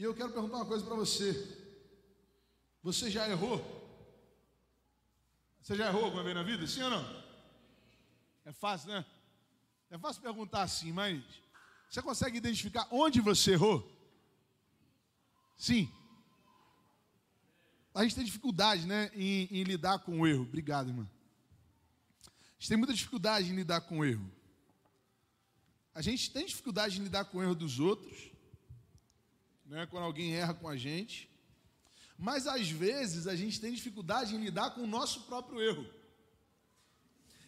E eu quero perguntar uma coisa para você. Você já errou? Você já errou alguma vez na vida? Sim ou não? É fácil, né? É fácil perguntar assim, mas você consegue identificar onde você errou? Sim. A gente tem dificuldade, né, em, em lidar com o erro. Obrigado, irmã. A gente tem muita dificuldade em lidar com o erro. A gente tem dificuldade em lidar com o erro dos outros, né, quando alguém erra com a gente. Mas às vezes a gente tem dificuldade em lidar com o nosso próprio erro.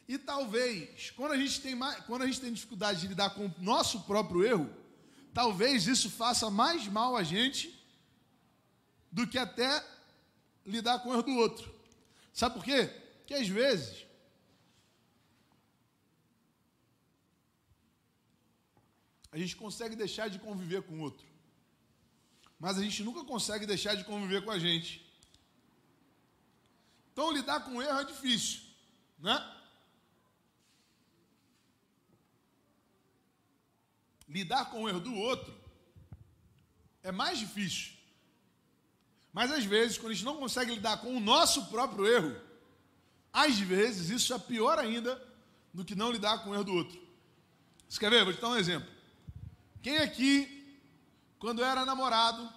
E talvez, quando a gente tem, mais, quando a gente tem dificuldade de lidar com o nosso próprio erro, talvez isso faça mais mal a gente do que até lidar com o erro do outro. Sabe por quê? Porque às vezes a gente consegue deixar de conviver com o outro, mas a gente nunca consegue deixar de conviver com a gente. Então lidar com o erro é difícil, né? lidar com o erro do outro é mais difícil. Mas às vezes, quando a gente não consegue lidar com o nosso próprio erro, às vezes isso é pior ainda do que não lidar com o erro do outro. Você quer ver? Vou te dar um exemplo. Quem aqui, quando era namorado,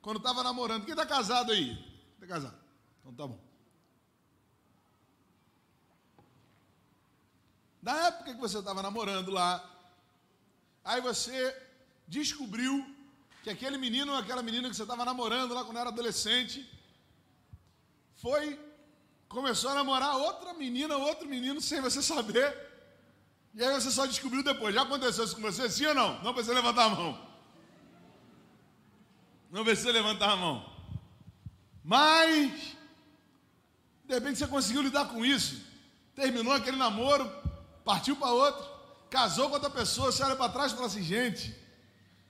quando estava namorando, quem está casado aí? Está casado? Então tá bom. Da época que você estava namorando lá, Aí você descobriu que aquele menino ou aquela menina que você estava namorando lá quando era adolescente foi começou a namorar outra menina, outro menino sem você saber. E aí você só descobriu depois. Já aconteceu isso com você? Sim ou não? Não precisa levantar a mão. Não precisa levantar a mão. Mas, de repente você conseguiu lidar com isso. Terminou aquele namoro, partiu para outro casou com outra pessoa, você olha para trás e fala assim, gente,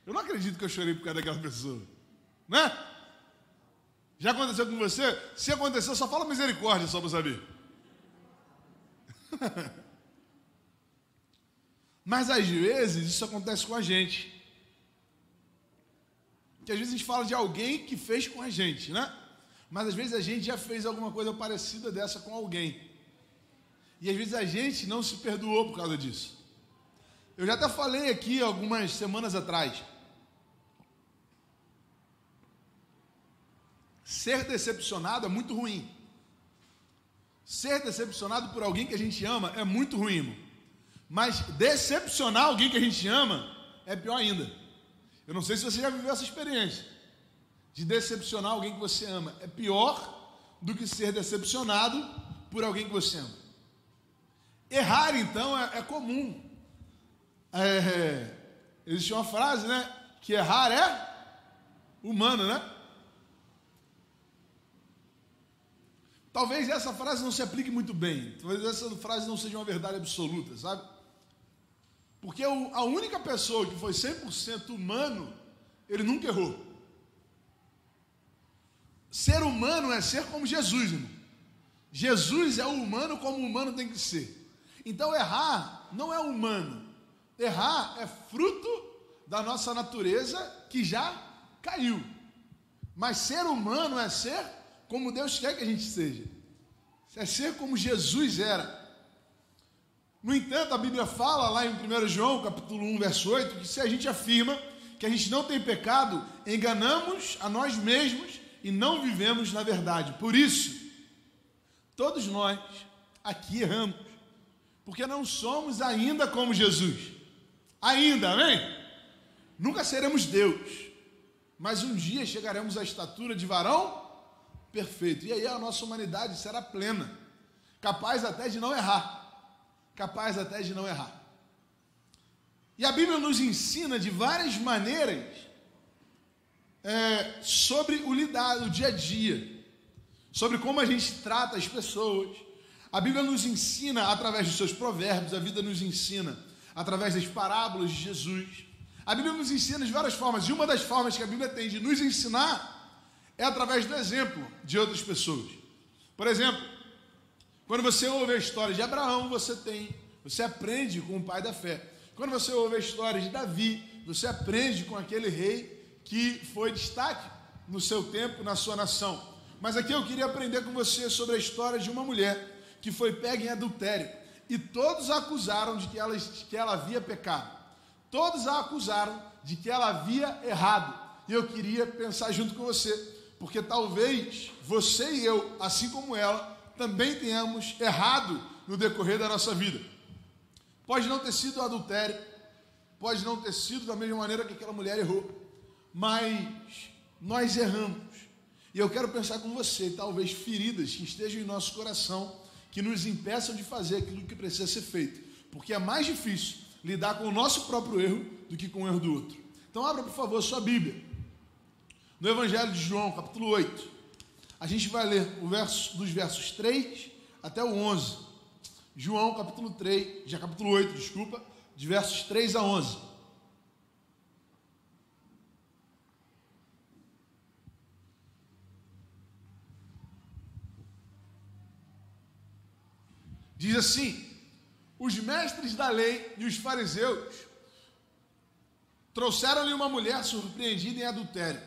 eu não acredito que eu chorei por causa daquela pessoa. Né? Já aconteceu com você? Se aconteceu, só fala misericórdia, só para saber. Mas às vezes isso acontece com a gente. Que às vezes a gente fala de alguém que fez com a gente, né? Mas às vezes a gente já fez alguma coisa parecida dessa com alguém. E às vezes a gente não se perdoou por causa disso. Eu já até falei aqui algumas semanas atrás. Ser decepcionado é muito ruim. Ser decepcionado por alguém que a gente ama é muito ruim. Mas decepcionar alguém que a gente ama é pior ainda. Eu não sei se você já viveu essa experiência de decepcionar alguém que você ama. É pior do que ser decepcionado por alguém que você ama. Errar, então, é, é comum. É, existe uma frase, né? Que errar é humano, né? Talvez essa frase não se aplique muito bem. Talvez essa frase não seja uma verdade absoluta, sabe? Porque a única pessoa que foi 100% humano, ele nunca errou. Ser humano é ser como Jesus, irmão. Jesus é o humano como o humano tem que ser. Então errar não é humano, Errar é fruto da nossa natureza que já caiu. Mas ser humano é ser como Deus quer que a gente seja. É ser como Jesus era. No entanto, a Bíblia fala lá em 1 João, capítulo 1, verso 8, que se a gente afirma que a gente não tem pecado, enganamos a nós mesmos e não vivemos na verdade. Por isso, todos nós aqui erramos, porque não somos ainda como Jesus. Ainda, amém? Nunca seremos Deus, mas um dia chegaremos à estatura de varão perfeito, e aí a nossa humanidade será plena, capaz até de não errar, capaz até de não errar. E a Bíblia nos ensina de várias maneiras é, sobre o lidar, o dia a dia, sobre como a gente trata as pessoas. A Bíblia nos ensina através dos seus provérbios, a vida nos ensina através das parábolas de Jesus. A Bíblia nos ensina de várias formas, e uma das formas que a Bíblia tem de nos ensinar é através do exemplo de outras pessoas. Por exemplo, quando você ouve a história de Abraão, você tem, você aprende com o pai da fé. Quando você ouve a história de Davi, você aprende com aquele rei que foi destaque no seu tempo, na sua nação. Mas aqui eu queria aprender com você sobre a história de uma mulher que foi pega em adultério. E todos a acusaram de que ela, que ela havia pecado. Todos a acusaram de que ela havia errado. E eu queria pensar junto com você, porque talvez você e eu, assim como ela, também tenhamos errado no decorrer da nossa vida. Pode não ter sido adultério, pode não ter sido da mesma maneira que aquela mulher errou, mas nós erramos. E eu quero pensar com você, talvez feridas que estejam em nosso coração, que nos impeçam de fazer aquilo que precisa ser feito, porque é mais difícil lidar com o nosso próprio erro do que com o erro do outro. Então, abra por favor sua Bíblia, no Evangelho de João, capítulo 8. A gente vai ler o verso, dos versos 3 até o 11. João, capítulo 3, já capítulo 8, desculpa, de versos 3 a 11. Diz assim: os mestres da lei e os fariseus trouxeram-lhe uma mulher surpreendida em adultério.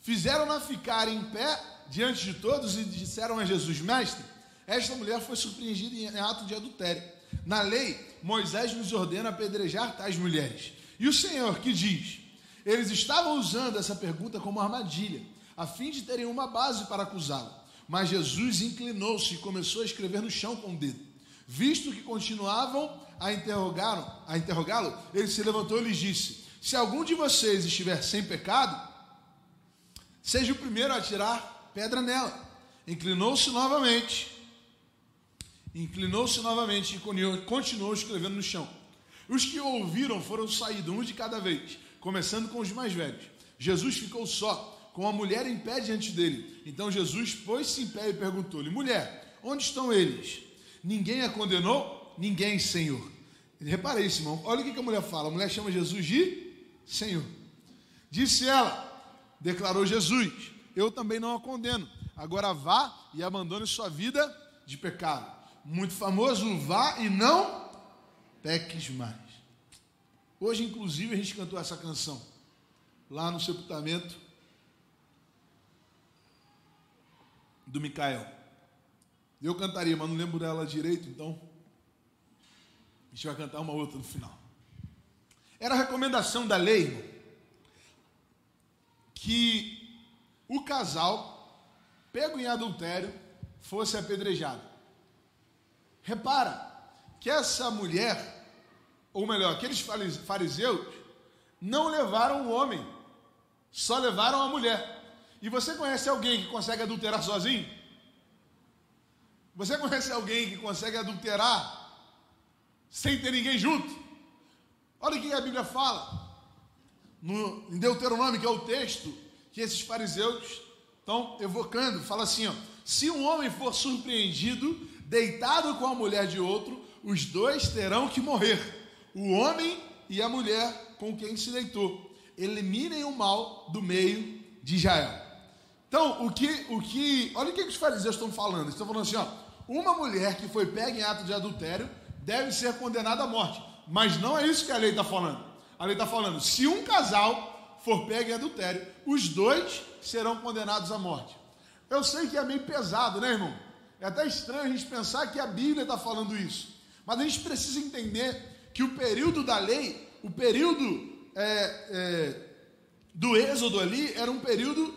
Fizeram-na ficar em pé diante de todos e disseram a Jesus: Mestre, esta mulher foi surpreendida em ato de adultério. Na lei, Moisés nos ordena apedrejar tais mulheres. E o Senhor que diz: Eles estavam usando essa pergunta como armadilha, a fim de terem uma base para acusá-lo. Mas Jesus inclinou-se e começou a escrever no chão com o dedo. Visto que continuavam a interrogá-lo, ele se levantou e lhes disse: Se algum de vocês estiver sem pecado, seja o primeiro a tirar pedra nela. Inclinou-se novamente, inclinou-se novamente e continuou escrevendo no chão. Os que ouviram foram saídos, um de cada vez, começando com os mais velhos. Jesus ficou só, com a mulher em pé diante dele. Então Jesus pôs-se em pé e perguntou-lhe: Mulher, onde estão eles? Ninguém a condenou? Ninguém, Senhor. Repara isso, irmão. Olha o que a mulher fala. A mulher chama Jesus de Senhor. Disse ela, declarou Jesus: Eu também não a condeno. Agora vá e abandone sua vida de pecado. Muito famoso, vá e não peques mais. Hoje, inclusive, a gente cantou essa canção lá no sepultamento do Micael. Eu cantaria, mas não lembro dela direito, então a gente vai cantar uma outra no final. Era a recomendação da lei irmão, que o casal, pego em adultério, fosse apedrejado. Repara que essa mulher, ou melhor, aqueles fariseus, não levaram o homem, só levaram a mulher. E você conhece alguém que consegue adulterar sozinho? Você conhece alguém que consegue adulterar sem ter ninguém junto? Olha o que a Bíblia fala. No, em Deuteronômio, que é o texto que esses fariseus estão evocando, fala assim: ó, se um homem for surpreendido deitado com a mulher de outro, os dois terão que morrer, o homem e a mulher com quem se deitou. Eliminem o mal do meio de Israel. Então, o que, o que, olha o que os fariseus estão falando. Estão falando assim, ó, uma mulher que foi pega em ato de adultério deve ser condenada à morte. Mas não é isso que a lei está falando. A lei está falando: se um casal for pego em adultério, os dois serão condenados à morte. Eu sei que é meio pesado, né, irmão? É até estranho a gente pensar que a Bíblia está falando isso. Mas a gente precisa entender que o período da lei, o período é, é, do Êxodo ali, era um período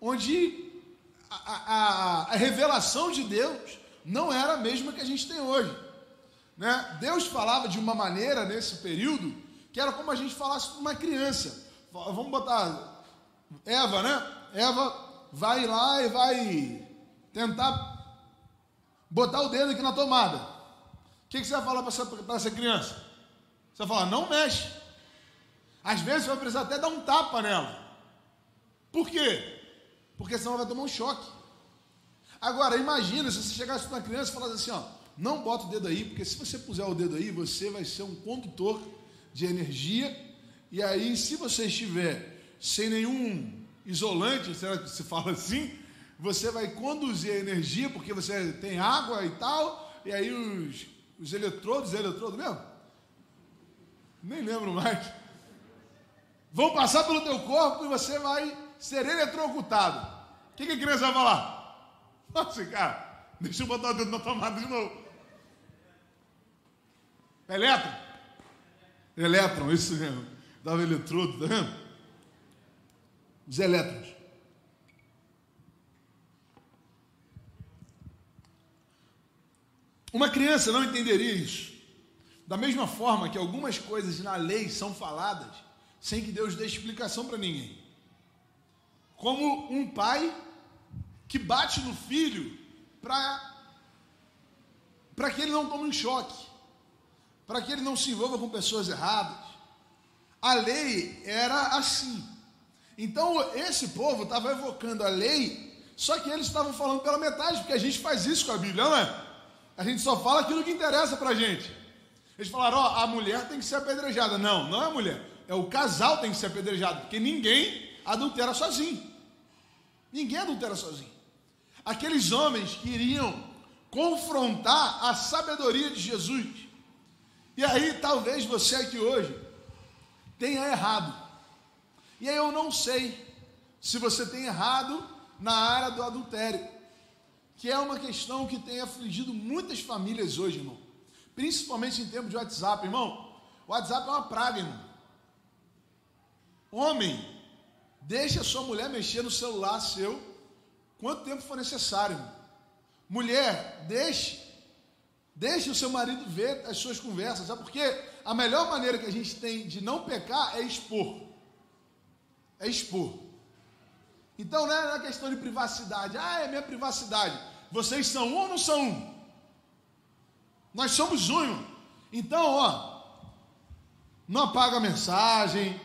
onde a, a, a revelação de Deus não era a mesma que a gente tem hoje. Né? Deus falava de uma maneira nesse período que era como a gente falasse com uma criança. Vamos botar Eva, né? Eva vai lá e vai tentar botar o dedo aqui na tomada. O que, que você vai falar para essa, essa criança? Você vai falar, não mexe. Às vezes você vai precisar até dar um tapa nela. Por quê? Porque senão ela vai tomar um choque. Agora, imagina se você chegasse para uma criança e falasse assim, ó, não bota o dedo aí, porque se você puser o dedo aí, você vai ser um condutor de energia, e aí se você estiver sem nenhum isolante, será que se fala assim? Você vai conduzir a energia, porque você tem água e tal, e aí os, os eletrodos, é eletrodo mesmo? Nem lembro mais. vão passar pelo teu corpo e você vai ser eletrocutado. O que, que a criança vai falar? Nossa, cara, deixa eu botar o dedo na tomada de novo. Elétron? Elétron, isso mesmo. Dava eletrodo, tá vendo? Os elétrons. Uma criança não entenderia isso. Da mesma forma que algumas coisas na lei são faladas sem que Deus dê explicação para ninguém. Como um pai que bate no filho para que ele não tome um choque, para que ele não se envolva com pessoas erradas. A lei era assim. Então esse povo estava evocando a lei, só que eles estavam falando pela metade, porque a gente faz isso com a Bíblia, não é? A gente só fala aquilo que interessa para a gente. Eles falaram, ó, a mulher tem que ser apedrejada. Não, não é a mulher. É o casal tem que ser apedrejado, porque ninguém adultera sozinho. Ninguém adultera sozinho. Aqueles homens queriam confrontar a sabedoria de Jesus. E aí, talvez você aqui hoje tenha errado. E aí eu não sei se você tem errado na área do adultério que é uma questão que tem afligido muitas famílias hoje, irmão. Principalmente em tempos de WhatsApp, irmão. O WhatsApp é uma praga, irmão. Homem, deixe a sua mulher mexer no celular seu quanto tempo for necessário. Irmão. Mulher, deixe. Deixe o seu marido ver as suas conversas, sabe? Porque a melhor maneira que a gente tem de não pecar é expor. É expor. Então não é uma questão de privacidade. Ah, é minha privacidade. Vocês são um ou não são um? Nós somos um. Então, ó, não apaga a mensagem,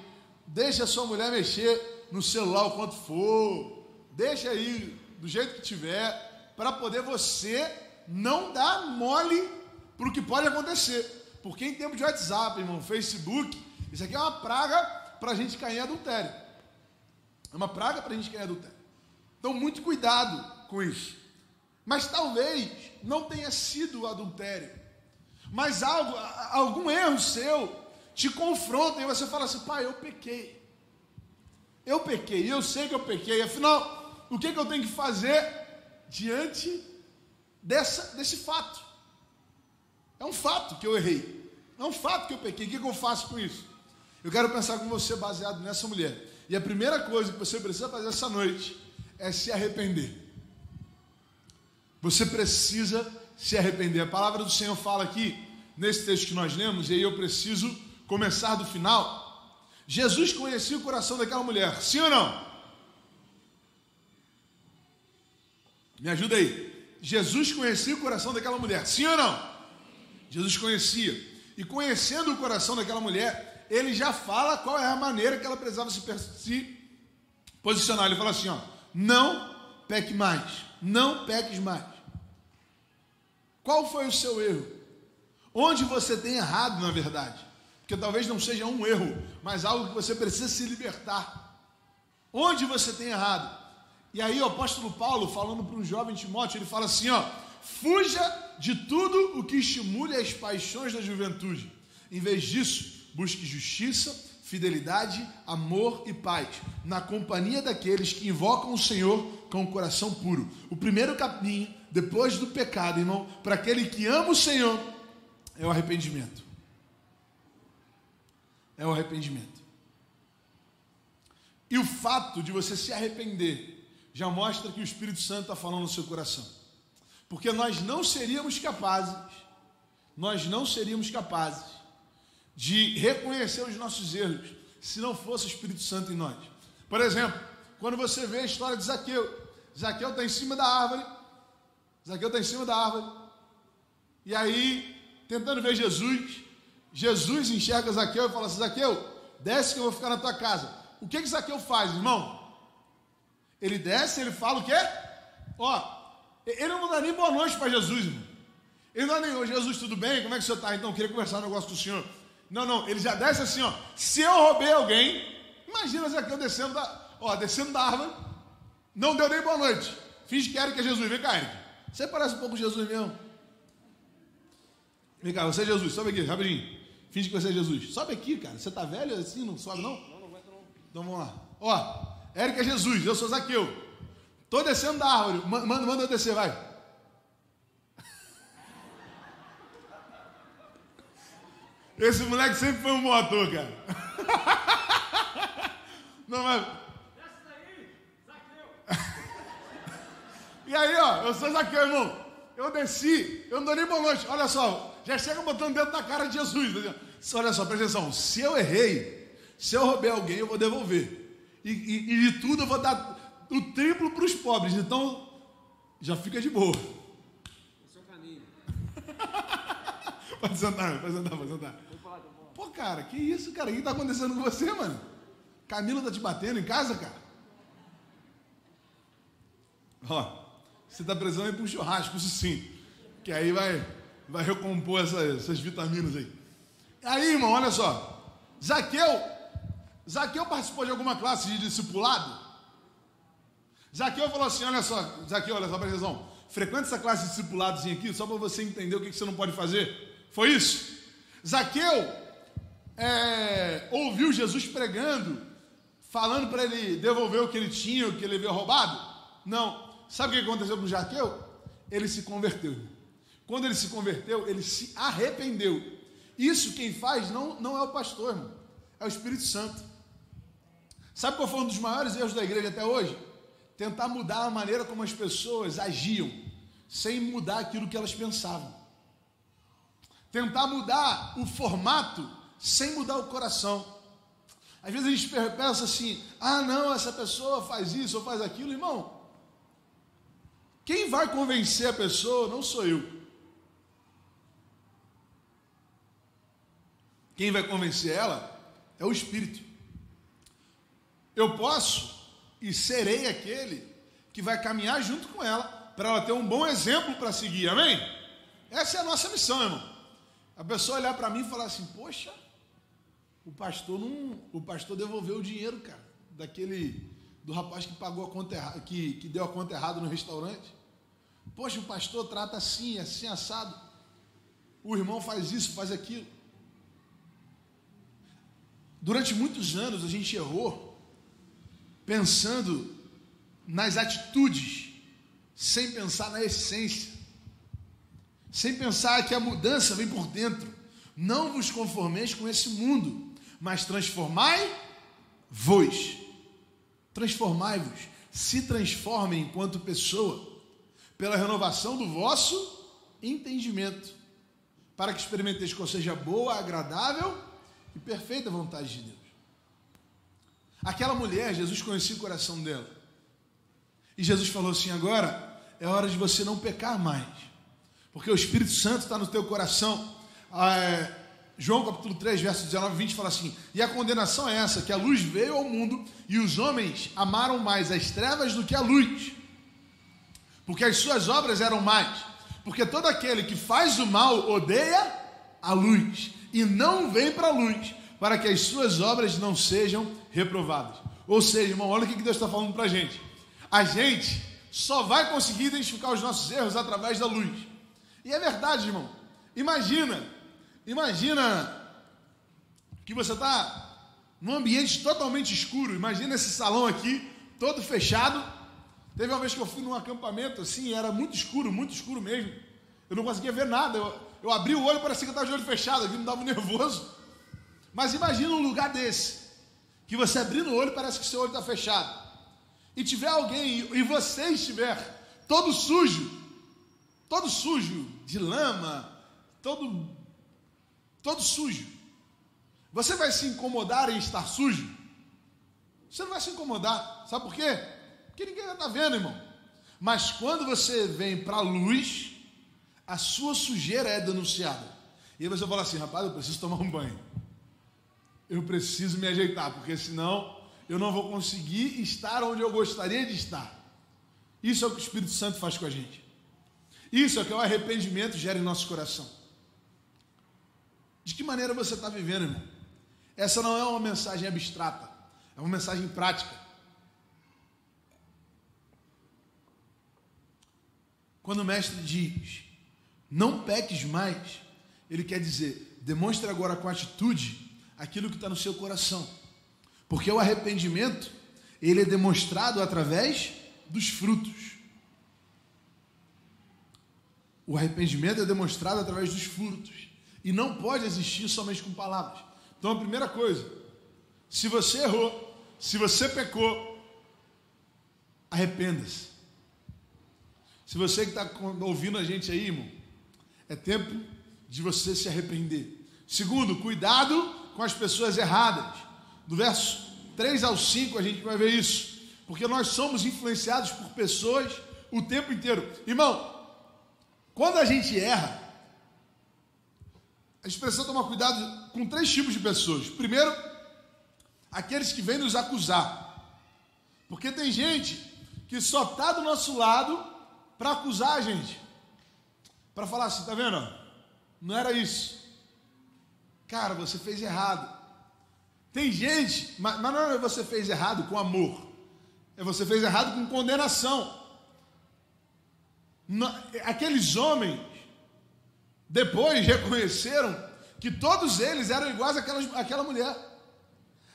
deixa a sua mulher mexer no celular o quanto for, deixa aí do jeito que tiver, para poder você não dar mole para o que pode acontecer. Porque em tempo de WhatsApp, irmão, Facebook, isso aqui é uma praga para a gente cair em adultério. É uma praga para a gente cair em adultério. Então, muito cuidado com isso. Mas talvez não tenha sido adultério. Mas algo, algum erro seu te confronta e você fala assim: pai, eu pequei. Eu pequei, eu sei que eu pequei. Afinal, o que, que eu tenho que fazer diante dessa, desse fato? É um fato que eu errei. É um fato que eu pequei. O que, eu faço com isso? Eu quero pensar com você baseado nessa mulher. E a primeira coisa que você precisa fazer essa noite é se arrepender. Você precisa se arrepender. A palavra do Senhor fala aqui, nesse texto que nós lemos, e aí eu preciso começar do final. Jesus conhecia o coração daquela mulher, sim ou não? Me ajuda aí. Jesus conhecia o coração daquela mulher, sim ou não? Jesus conhecia. E conhecendo o coração daquela mulher, ele já fala qual é a maneira que ela precisava se, posicionar. Ele fala assim: ó, não peque mais, não peques mais. Qual foi o seu erro? Onde você tem errado, na verdade? Porque talvez não seja um erro, mas algo que você precisa se libertar. Onde você tem errado? E aí o apóstolo Paulo, falando para um jovem Timóteo, ele fala assim: ó, fuja de tudo o que estimule as paixões da juventude. Em vez disso, busque justiça, fidelidade, amor e paz, na companhia daqueles que invocam o Senhor com o coração puro. O primeiro caminho, depois do pecado, irmão, para aquele que ama o Senhor, é o arrependimento. É o arrependimento. E o fato de você se arrepender já mostra que o Espírito Santo está falando no seu coração. Porque nós não seríamos capazes, nós não seríamos capazes de reconhecer os nossos erros, se não fosse o Espírito Santo em nós. Por exemplo, quando você vê a história de Zaqueu, Zaqueu está em cima da árvore, Zaqueu está em cima da árvore, e aí, tentando ver Jesus, Jesus enxerga Zaqueu e fala assim: Zaqueu, desce que eu vou ficar na tua casa. O que que Zaqueu faz, irmão? Ele desce, ele fala o quê? Ó, ele não dá nem boa noite para Jesus, irmão. Ele não dá nem, Jesus, tudo bem? Como é que o senhor está? Então, eu queria conversar um negócio com o senhor. Não, não, ele já desce assim, ó. Se eu roubei alguém, imagina Zaqueu descendo da, ó, descendo da árvore, não deu nem boa noite. Finge que era que é Jesus. Vem cá, Eric. Você parece um pouco Jesus mesmo. Vem cá, você é Jesus, sobe aqui, rapidinho. Finge que você é Jesus. Sobe aqui, cara. Você tá velho assim, não sobe, não? Não, não aguento não. Então vamos lá. Ó, Érica é Jesus, eu sou Zaqueu. Tô descendo da árvore. Manda, manda eu descer, vai. Esse moleque sempre foi um bom ator, cara. Não, mas. E aí, ó, eu sou Zaqueu, irmão. Eu desci, eu não dou nem noite. Olha só, já chega botando dentro da cara de Jesus. Entendeu? Olha só, presta atenção. Se eu errei, se eu roubei alguém, eu vou devolver. E, e, e de tudo eu vou dar o triplo para os pobres. Então, já fica de boa. Caninho. pode sentar, pode sentar, pode sentar. Pô, cara, que isso, cara? O que está acontecendo com você, mano? Camila tá te batendo em casa, cara? Ó. Você está precisando ir para um churrasco, isso sim. Que aí vai, vai recompor essa, essas vitaminas aí. Aí, irmão, olha só. Zaqueu, Zaqueu participou de alguma classe de discipulado? Zaqueu falou assim: olha só, Zaqueu, olha só, presta. Frequenta essa classe de discipulados aqui, só para você entender o que você não pode fazer. Foi isso? Zaqueu é, ouviu Jesus pregando, falando para ele devolver o que ele tinha, o que ele havia roubado? Não. Sabe o que aconteceu com Jaqueu? Ele se converteu. Quando ele se converteu, ele se arrependeu. Isso quem faz não, não é o pastor, irmão, é o Espírito Santo. Sabe qual foi um dos maiores erros da igreja até hoje? Tentar mudar a maneira como as pessoas agiam, sem mudar aquilo que elas pensavam. Tentar mudar o formato sem mudar o coração. Às vezes a gente pensa assim: ah, não, essa pessoa faz isso ou faz aquilo, irmão. Quem vai convencer a pessoa não sou eu. Quem vai convencer ela é o Espírito. Eu posso e serei aquele que vai caminhar junto com ela, para ela ter um bom exemplo para seguir, amém? Essa é a nossa missão, irmão. A pessoa olhar para mim e falar assim: Poxa, o pastor não, o pastor devolveu o dinheiro, cara, daquele do rapaz que pagou a conta errada, que, que deu a conta errada no restaurante. Poxa, o pastor trata assim, assim, assado. O irmão faz isso, faz aquilo. Durante muitos anos a gente errou pensando nas atitudes, sem pensar na essência, sem pensar que a mudança vem por dentro. Não vos conformeis com esse mundo, mas transformai-vos. Transformai-vos. Se transformem enquanto pessoa pela renovação do vosso entendimento, para que experimenteis qual seja boa, agradável e perfeita vontade de Deus. Aquela mulher, Jesus conhecia o coração dela. E Jesus falou assim: agora é hora de você não pecar mais, porque o Espírito Santo está no teu coração. Ah, é, João capítulo 3, verso 19 e 20 fala assim: E a condenação é essa, que a luz veio ao mundo e os homens amaram mais as trevas do que a luz, porque as suas obras eram más. Porque todo aquele que faz o mal odeia a luz e não vem para a luz, para que as suas obras não sejam reprovadas. Ou seja, irmão, olha o que Deus está falando para a gente. A gente só vai conseguir identificar os nossos erros através da luz. E é verdade, irmão. Imagina, imagina que você está num ambiente totalmente escuro. Imagina esse salão aqui, todo fechado Teve uma vez que eu fui num acampamento assim, era muito escuro, muito escuro mesmo. Eu não conseguia ver nada. Eu, eu abri o olho, parecia que eu estava de olho fechado, aqui me dava nervoso. Mas imagina um lugar desse, que você abrindo o olho parece que seu olho está fechado. E tiver alguém, e você estiver todo sujo, todo sujo, de lama, todo, todo sujo. Você vai se incomodar em estar sujo? Você não vai se incomodar. Sabe por quê? que ninguém está vendo, irmão. Mas quando você vem para a luz, a sua sujeira é denunciada. E aí você fala assim, rapaz, eu preciso tomar um banho. Eu preciso me ajeitar, porque senão eu não vou conseguir estar onde eu gostaria de estar. Isso é o que o Espírito Santo faz com a gente. Isso é o que o arrependimento gera em nosso coração. De que maneira você está vivendo, irmão? Essa não é uma mensagem abstrata, é uma mensagem prática. Quando o mestre diz, não peques mais, ele quer dizer, demonstre agora com atitude aquilo que está no seu coração. Porque o arrependimento, ele é demonstrado através dos frutos. O arrependimento é demonstrado através dos frutos. E não pode existir somente com palavras. Então, a primeira coisa, se você errou, se você pecou, arrependa-se. Se você que está ouvindo a gente aí, irmão, é tempo de você se arrepender. Segundo, cuidado com as pessoas erradas. Do verso 3 ao 5 a gente vai ver isso. Porque nós somos influenciados por pessoas o tempo inteiro. Irmão, quando a gente erra, a gente precisa tomar cuidado com três tipos de pessoas. Primeiro, aqueles que vêm nos acusar. Porque tem gente que só está do nosso lado para acusar a gente. Para falar assim, tá vendo? Não era isso. Cara, você fez errado. Tem gente, mas, mas não é você fez errado com amor. É você fez errado com condenação. Aqueles homens depois reconheceram que todos eles eram iguais àquela, àquela mulher.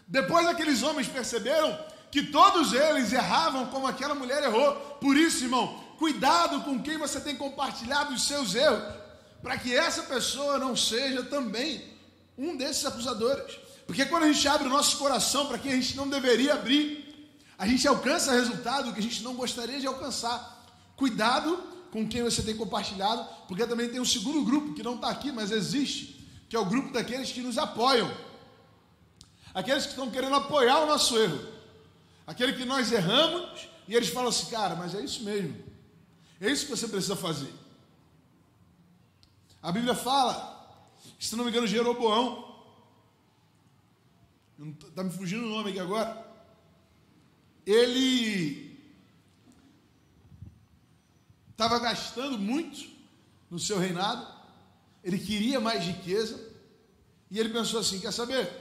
Depois aqueles homens perceberam que todos eles erravam como aquela mulher errou. Por isso, irmão, cuidado com quem você tem compartilhado os seus erros, para que essa pessoa não seja também um desses acusadores. Porque quando a gente abre o nosso coração para quem a gente não deveria abrir, a gente alcança resultado que a gente não gostaria de alcançar. Cuidado com quem você tem compartilhado, porque também tem um segundo grupo que não está aqui, mas existe, que é o grupo daqueles que nos apoiam, aqueles que estão querendo apoiar o nosso erro, aquele que nós erramos e eles falam assim, cara, mas é isso mesmo, é isso que você precisa fazer. A Bíblia fala, se não me engano, Jeroboão, está me fugindo o nome aqui agora, ele estava gastando muito no seu reinado, ele queria mais riqueza, e ele pensou assim: quer saber?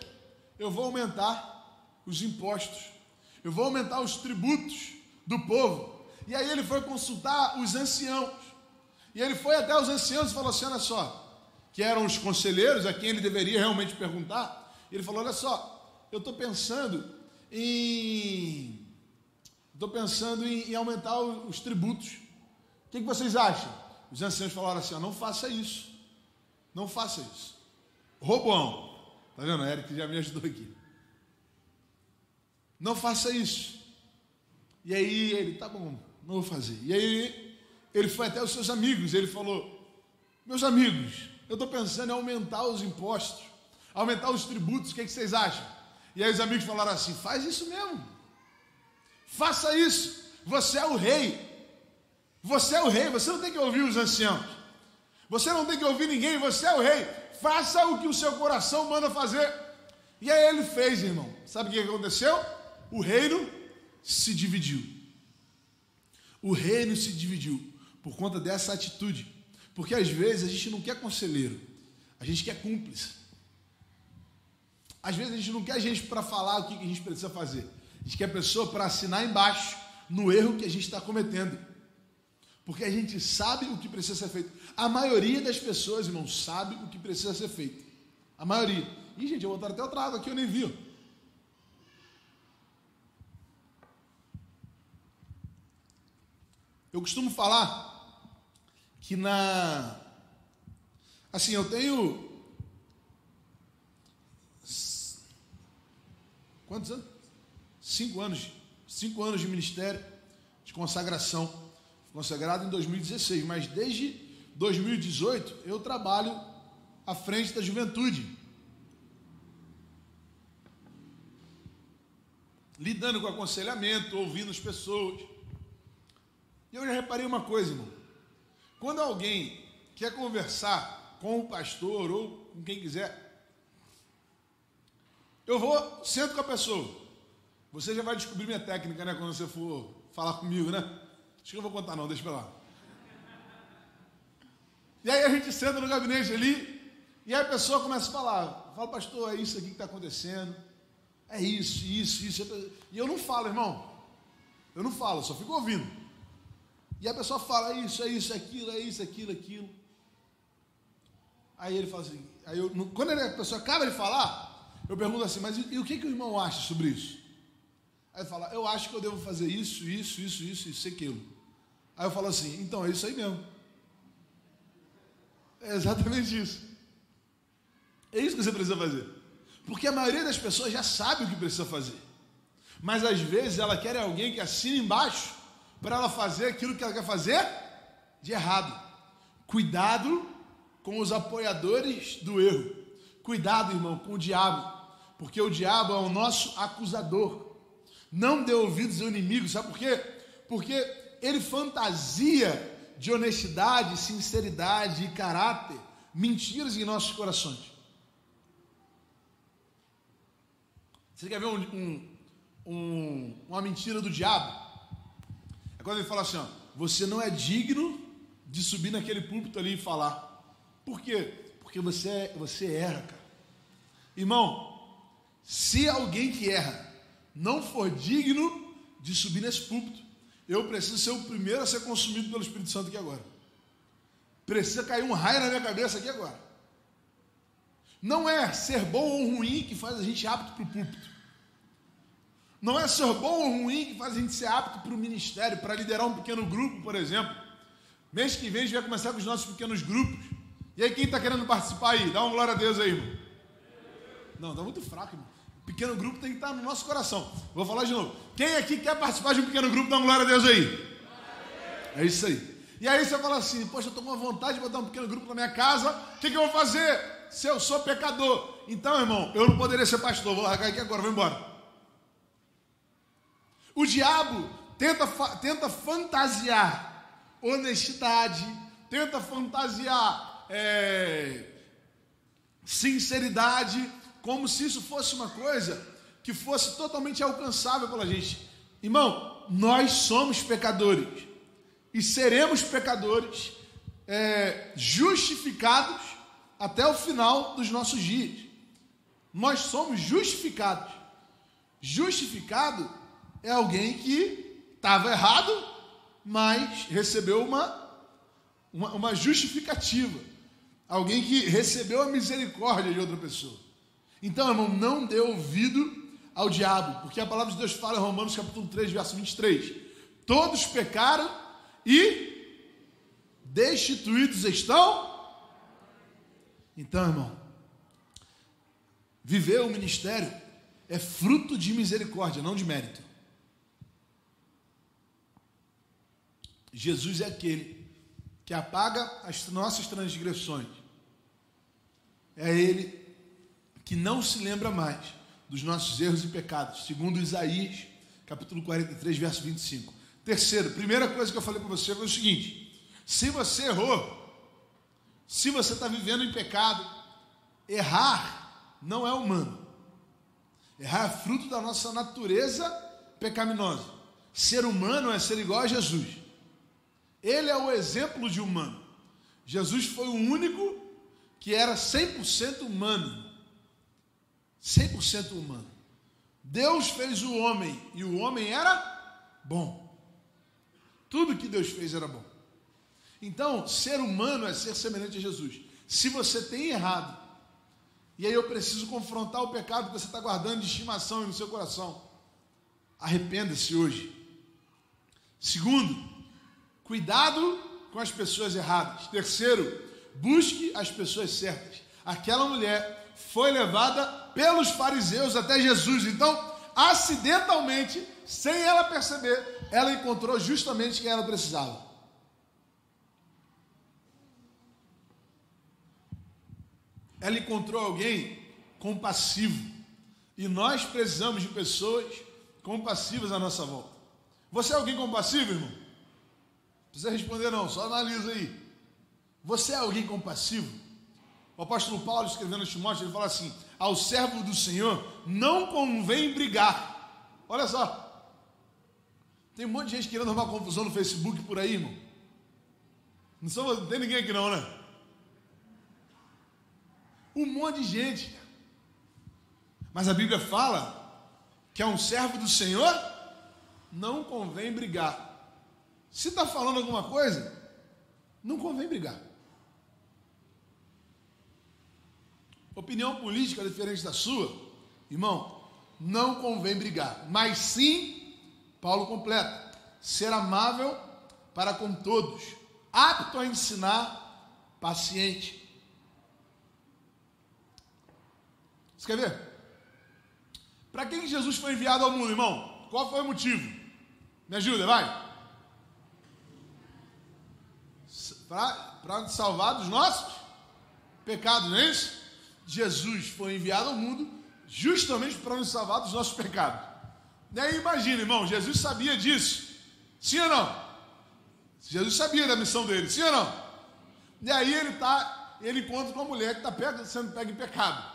Eu vou aumentar os impostos, eu vou aumentar os tributos do povo. E aí ele foi consultar os anciãos, e ele foi até os anciãos e falou assim: olha só, que eram os conselheiros a quem ele deveria realmente perguntar. Ele falou: olha só, eu estou pensando em. Estou pensando em, em aumentar os tributos que, que vocês acham? Os anciãos falaram assim: ó, não faça isso. Não faça isso. Robão. Tá vendo? O Eric já me ajudou aqui. Não faça isso. E aí ele, tá bom, não vou fazer. E aí ele foi até os seus amigos, ele falou: Meus amigos, eu estou pensando em aumentar os impostos, aumentar os tributos, o que, que vocês acham? E aí os amigos falaram assim: faz isso mesmo. Faça isso. Você é o rei. Você é o rei, você não tem que ouvir os anciãos. Você não tem que ouvir ninguém, você é o rei. Faça o que o seu coração manda fazer. E aí ele fez, irmão. Sabe o que aconteceu? O reino se dividiu. O reino se dividiu por conta dessa atitude. Porque às vezes a gente não quer conselheiro, a gente quer cúmplice. Às vezes a gente não quer gente para falar o que a gente precisa fazer. A gente quer pessoa para assinar embaixo no erro que a gente está cometendo. Porque a gente sabe o que precisa ser feito. A maioria das pessoas, irmão, sabe o que precisa ser feito. A maioria. Ih, gente, eu vou até outra água aqui, eu nem vi. Eu costumo falar que na. Assim, eu tenho. Quantos anos? Cinco anos. Cinco anos de ministério, de consagração consagrado em 2016, mas desde 2018 eu trabalho à frente da juventude. Lidando com aconselhamento, ouvindo as pessoas. E eu já reparei uma coisa, irmão. Quando alguém quer conversar com o pastor ou com quem quiser, eu vou, sento com a pessoa. Você já vai descobrir minha técnica, né? Quando você for falar comigo, né? Acho que eu vou contar não, deixa pra lá. E aí a gente senta no gabinete ali, e aí a pessoa começa a falar, fala, pastor, é isso aqui que está acontecendo, é isso, isso, isso. E eu não falo, irmão. Eu não falo, só fico ouvindo. E a pessoa fala, é isso, é isso, é aquilo, é isso, é aquilo, é aquilo. Aí ele fala assim, aí eu, quando a pessoa acaba de falar, eu pergunto assim, mas e, e o que, que o irmão acha sobre isso? Aí ele fala, eu acho que eu devo fazer isso, isso, isso, isso, isso, aquilo. Aí eu falo assim, então é isso aí mesmo. É exatamente isso. É isso que você precisa fazer. Porque a maioria das pessoas já sabe o que precisa fazer. Mas às vezes ela quer alguém que assine embaixo para ela fazer aquilo que ela quer fazer de errado. Cuidado com os apoiadores do erro. Cuidado, irmão, com o diabo. Porque o diabo é o nosso acusador. Não dê ouvidos ao inimigo, sabe por quê? Porque ele fantasia de honestidade, sinceridade e caráter, mentiras em nossos corações. Você quer ver um, um, um, uma mentira do diabo? Quando ele fala assim: ó, você não é digno de subir naquele púlpito ali e falar. Por quê? Porque você, é, você erra, cara. Irmão, se alguém que erra não for digno de subir nesse púlpito, eu preciso ser o primeiro a ser consumido pelo Espírito Santo aqui agora. Precisa cair um raio na minha cabeça aqui agora. Não é ser bom ou ruim que faz a gente apto para o púlpito. Não é ser bom ou ruim que faz a gente ser apto para o ministério, para liderar um pequeno grupo, por exemplo. Mês que vem a gente vai começar com os nossos pequenos grupos. E aí, quem está querendo participar aí? Dá uma glória a Deus aí, irmão. Não, está muito fraco, irmão. Pequeno grupo tem que estar no nosso coração. Vou falar de novo. Quem aqui quer participar de um pequeno grupo, dá uma glória a Deus aí. É isso aí. E aí você fala assim, poxa, eu estou com vontade de botar um pequeno grupo na minha casa, o que, que eu vou fazer? Se eu sou pecador. Então, irmão, eu não poderia ser pastor, vou largar aqui agora, vou embora. O diabo tenta, tenta fantasiar honestidade, tenta fantasiar é, sinceridade, como se isso fosse uma coisa que fosse totalmente alcançável pela gente. Irmão, nós somos pecadores e seremos pecadores é, justificados até o final dos nossos dias. Nós somos justificados. Justificado é alguém que estava errado, mas recebeu uma, uma, uma justificativa. Alguém que recebeu a misericórdia de outra pessoa. Então, irmão, não dê ouvido ao diabo, porque a palavra de Deus fala em Romanos capítulo 3, verso 23. Todos pecaram e destituídos estão. Então, irmão, viver o ministério é fruto de misericórdia, não de mérito. Jesus é aquele que apaga as nossas transgressões. É ele que não se lembra mais dos nossos erros e pecados, segundo Isaías, capítulo 43, verso 25. Terceiro, primeira coisa que eu falei para você foi o seguinte: se você errou, se você está vivendo em pecado, errar não é humano. Errar é fruto da nossa natureza pecaminosa. Ser humano é ser igual a Jesus. Ele é o exemplo de humano. Jesus foi o único que era 100% humano. 100% humano. Deus fez o homem e o homem era bom. Tudo que Deus fez era bom. Então, ser humano é ser semelhante a Jesus. Se você tem errado, e aí eu preciso confrontar o pecado que você está guardando de estimação no seu coração, arrependa-se hoje. Segundo, cuidado com as pessoas erradas. Terceiro, busque as pessoas certas. Aquela mulher foi levada pelos fariseus até Jesus. Então, acidentalmente, sem ela perceber, ela encontrou justamente quem ela precisava. Ela encontrou alguém compassivo. E nós precisamos de pessoas compassivas à nossa volta. Você é alguém compassivo, irmão? Precisa responder, não, só analisa aí. Você é alguém compassivo? O apóstolo Paulo, escrevendo a Timóteo, ele fala assim: ao servo do Senhor não convém brigar. Olha só. Tem um monte de gente querendo arrumar confusão no Facebook por aí, irmão. Não, sou, não tem ninguém aqui não, né? Um monte de gente. Mas a Bíblia fala que a um servo do Senhor não convém brigar. Se está falando alguma coisa, não convém brigar. Opinião política diferente da sua Irmão, não convém brigar, mas sim, Paulo completa, ser amável para com todos, apto a ensinar, paciente. Você quer ver? Para quem Jesus foi enviado ao mundo, irmão? Qual foi o motivo? Me ajuda, vai. Para salvar dos nossos pecados, não é isso? Jesus foi enviado ao mundo justamente para nos salvar dos nossos pecados. E aí imagina, irmão, Jesus sabia disso. Sim ou não? Jesus sabia da missão dele, sim ou não? E aí ele tá, ele encontra com uma mulher que está sendo pega em pecado.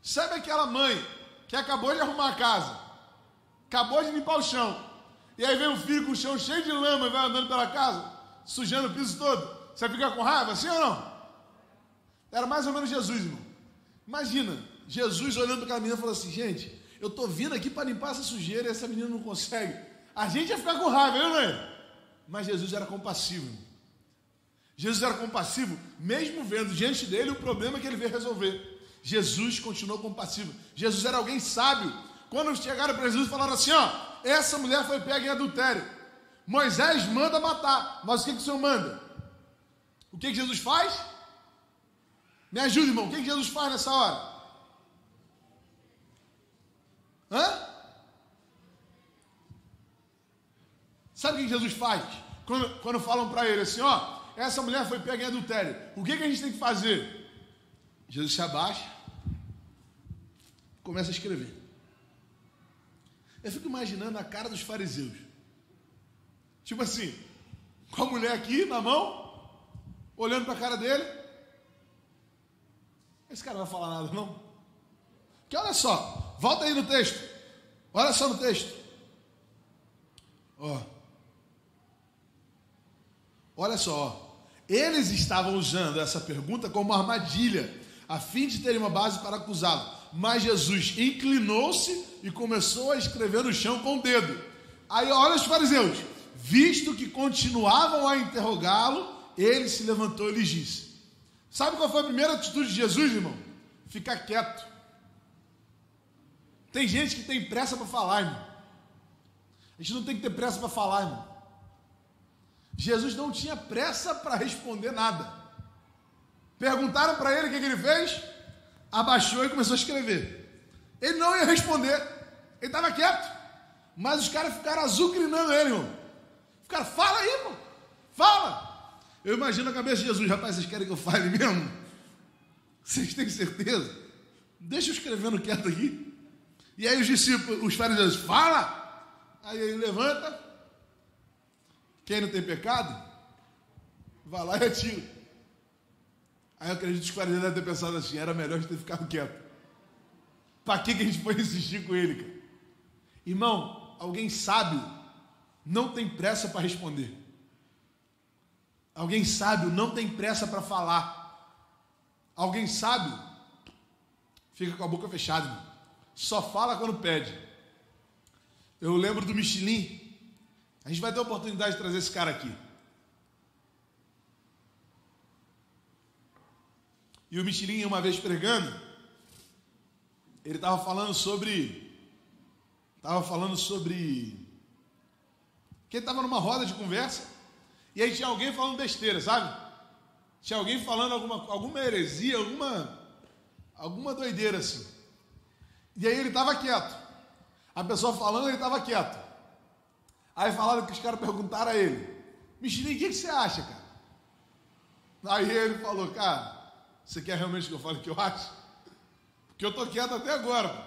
Sabe aquela mãe que acabou de arrumar a casa, acabou de limpar o chão, e aí vem um filho com o chão cheio de lama e vai andando pela casa, sujando o piso todo. Você fica com raiva, sim ou não? Era mais ou menos Jesus, irmão. Imagina, Jesus olhando para aquela menina e falou assim: gente, eu estou vindo aqui para limpar essa sujeira e essa menina não consegue. A gente ia ficar com raiva, não é? Mas Jesus era compassivo. Irmão. Jesus era compassivo, mesmo vendo diante dele o problema que ele veio resolver. Jesus continuou compassivo. Jesus era alguém sábio. Quando chegaram para Jesus falaram assim: ó, essa mulher foi pega em adultério. Moisés manda matar, mas o que, que o Senhor manda? O que, que Jesus faz? Me ajuda, irmão, o que, que Jesus faz nessa hora? Hã? Sabe o que Jesus faz? Quando, quando falam para ele assim, ó, essa mulher foi pega em adultério. O que, que a gente tem que fazer? Jesus se abaixa, começa a escrever. Eu fico imaginando a cara dos fariseus. Tipo assim, com a mulher aqui na mão, olhando para a cara dele. Esse cara não vai falar nada, não. Que olha só, Volta aí no texto. Olha só no texto. Ó. Olha só. Eles estavam usando essa pergunta como armadilha, a fim de terem uma base para acusá-lo. Mas Jesus inclinou-se e começou a escrever no chão com o dedo. Aí olha os fariseus. Visto que continuavam a interrogá-lo, ele se levantou e lhes disse: Sabe qual foi a primeira atitude de Jesus, irmão? Ficar quieto. Tem gente que tem pressa para falar, irmão. A gente não tem que ter pressa para falar, irmão. Jesus não tinha pressa para responder nada. Perguntaram para ele o que, que, ele fez, abaixou e começou a escrever. Ele não ia responder, ele estava quieto. Mas os caras ficaram azucrinando ele, irmão. Ficaram, fala aí, irmão, fala. Eu imagino a cabeça de Jesus, rapaz, vocês querem que eu fale mesmo? Vocês têm certeza? Deixa eu escrevendo quieto aqui. E aí os discípulos, os fariseus, fala. Aí ele levanta. Quem não tem pecado, vai lá e atira. Aí eu acredito que os fariseus devem ter pensado assim: era melhor ter ficado quieto. Para que, que a gente foi insistir com ele, cara? Irmão, alguém sábio não tem pressa para responder. Alguém sábio não tem pressa para falar. Alguém sábio fica com a boca fechada. Irmão só fala quando pede. Eu lembro do Michelin. A gente vai ter a oportunidade de trazer esse cara aqui. E o Michelin, uma vez pregando, ele estava falando sobre. Estava falando sobre. Que ele estava numa roda de conversa. E aí tinha alguém falando besteira, sabe? Tinha alguém falando alguma, alguma heresia, alguma, alguma doideira assim. E aí ele estava quieto. A pessoa falando, ele estava quieto. Aí falaram que os caras perguntaram a ele: Michelin, o que, que você acha, cara? Aí ele falou: Cara, você quer realmente que eu fale o que eu acho? Porque eu estou quieto até agora.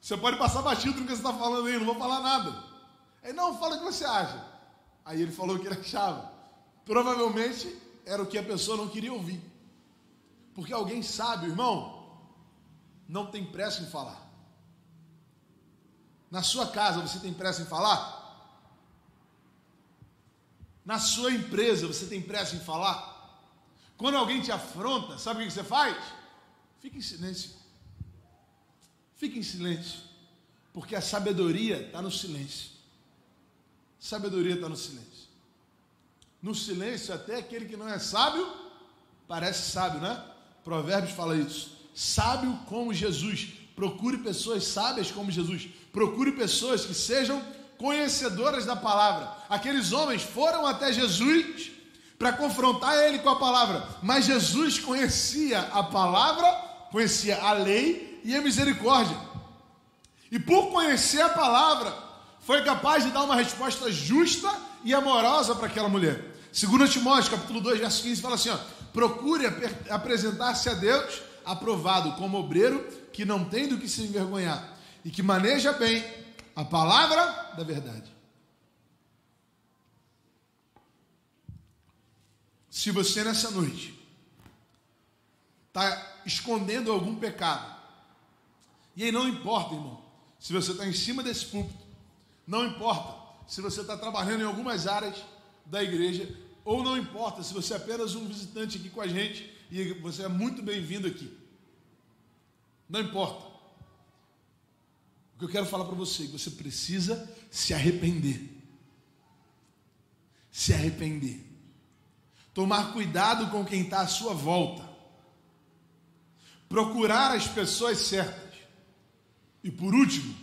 Você pode passar batido no que você está falando aí, não vou falar nada. Aí, não, fala o que você acha. Aí ele falou o que ele achava. Provavelmente era o que a pessoa não queria ouvir. Porque alguém sabe, irmão, não tem pressa em falar. Na sua casa você tem pressa em falar? Na sua empresa você tem pressa em falar? Quando alguém te afronta, sabe o que você faz? Fica em silêncio. Fica em silêncio. Porque a sabedoria está no silêncio. Sabedoria está no silêncio. No silêncio, até aquele que não é sábio, parece sábio, né? Provérbios fala isso. Sábio como Jesus Procure pessoas sábias como Jesus. Procure pessoas que sejam conhecedoras da palavra. Aqueles homens foram até Jesus para confrontar ele com a palavra, mas Jesus conhecia a palavra, conhecia a lei e a misericórdia. E por conhecer a palavra, foi capaz de dar uma resposta justa e amorosa para aquela mulher. Segundo Timóteo, capítulo 2, verso 15, fala assim: ó, procure ap apresentar-se a Deus aprovado como obreiro que não tem do que se envergonhar e que maneja bem a palavra da verdade. Se você nessa noite está escondendo algum pecado, e aí não importa, irmão, se você está em cima desse púlpito, não importa se você está trabalhando em algumas áreas da igreja, ou não importa se você é apenas um visitante aqui com a gente e você é muito bem-vindo aqui. Não importa. O que eu quero falar para você é que você precisa se arrepender. Se arrepender. Tomar cuidado com quem está à sua volta. Procurar as pessoas certas. E por último,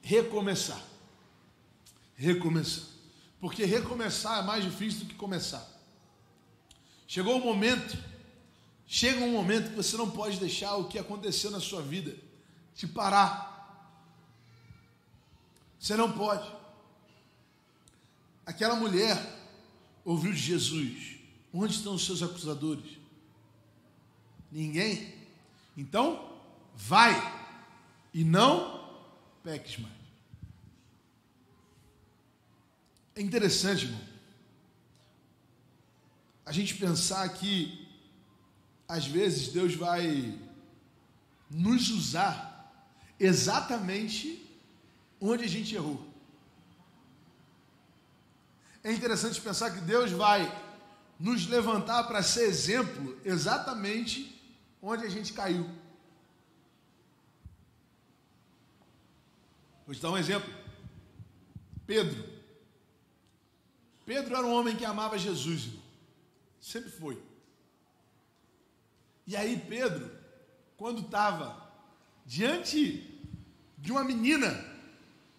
recomeçar. Recomeçar. Porque recomeçar é mais difícil do que começar. Chegou o momento Chega um momento que você não pode deixar o que aconteceu na sua vida te parar. Você não pode. Aquela mulher ouviu de Jesus: Onde estão os seus acusadores? Ninguém. Então, vai e não peques mais. É interessante, irmão, a gente pensar que às vezes Deus vai nos usar exatamente onde a gente errou. É interessante pensar que Deus vai nos levantar para ser exemplo exatamente onde a gente caiu. Vou te dar um exemplo. Pedro. Pedro era um homem que amava Jesus, sempre foi. E aí Pedro, quando estava diante de uma menina,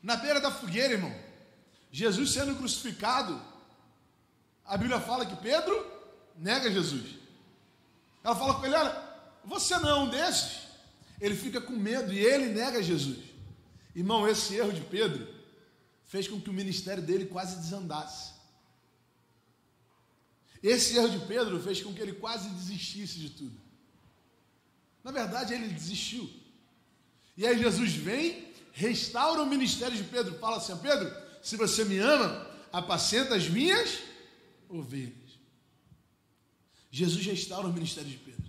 na beira da fogueira, irmão, Jesus sendo crucificado, a Bíblia fala que Pedro nega Jesus. Ela fala com ele: Olha, você não é um desses. Ele fica com medo e ele nega Jesus. Irmão, esse erro de Pedro fez com que o ministério dele quase desandasse. Esse erro de Pedro fez com que ele quase desistisse de tudo. Na verdade, ele desistiu. E aí Jesus vem, restaura o ministério de Pedro, fala assim: Pedro, se você me ama, apacenta as minhas ovelhas. Jesus restaura o ministério de Pedro.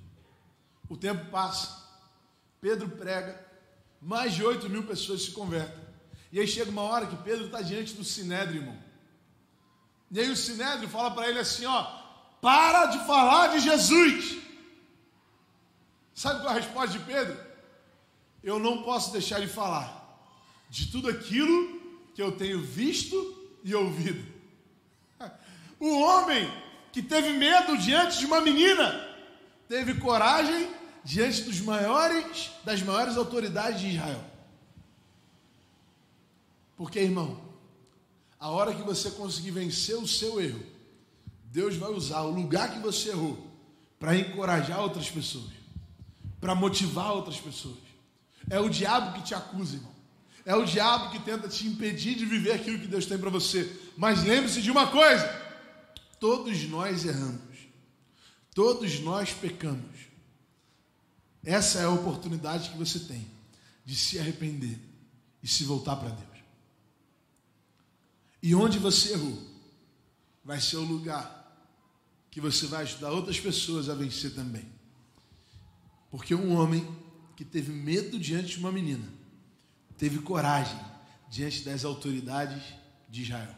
O tempo passa, Pedro prega, mais de 8 mil pessoas se convertem. E aí chega uma hora que Pedro está diante do Sinédrio, irmão. E aí o Sinédrio fala para ele assim: ó, para de falar de Jesus. Sabe qual é a resposta de Pedro? Eu não posso deixar de falar de tudo aquilo que eu tenho visto e ouvido. O homem que teve medo diante de uma menina, teve coragem diante dos maiores, das maiores autoridades de Israel. Porque, irmão, a hora que você conseguir vencer o seu erro, Deus vai usar o lugar que você errou para encorajar outras pessoas para motivar outras pessoas. É o diabo que te acusa, irmão. É o diabo que tenta te impedir de viver aquilo que Deus tem para você. Mas lembre-se de uma coisa: todos nós erramos, todos nós pecamos. Essa é a oportunidade que você tem de se arrepender e se voltar para Deus. E onde você errou, vai ser o lugar que você vai ajudar outras pessoas a vencer também. Porque um homem que teve medo diante de uma menina, teve coragem diante das autoridades de Israel.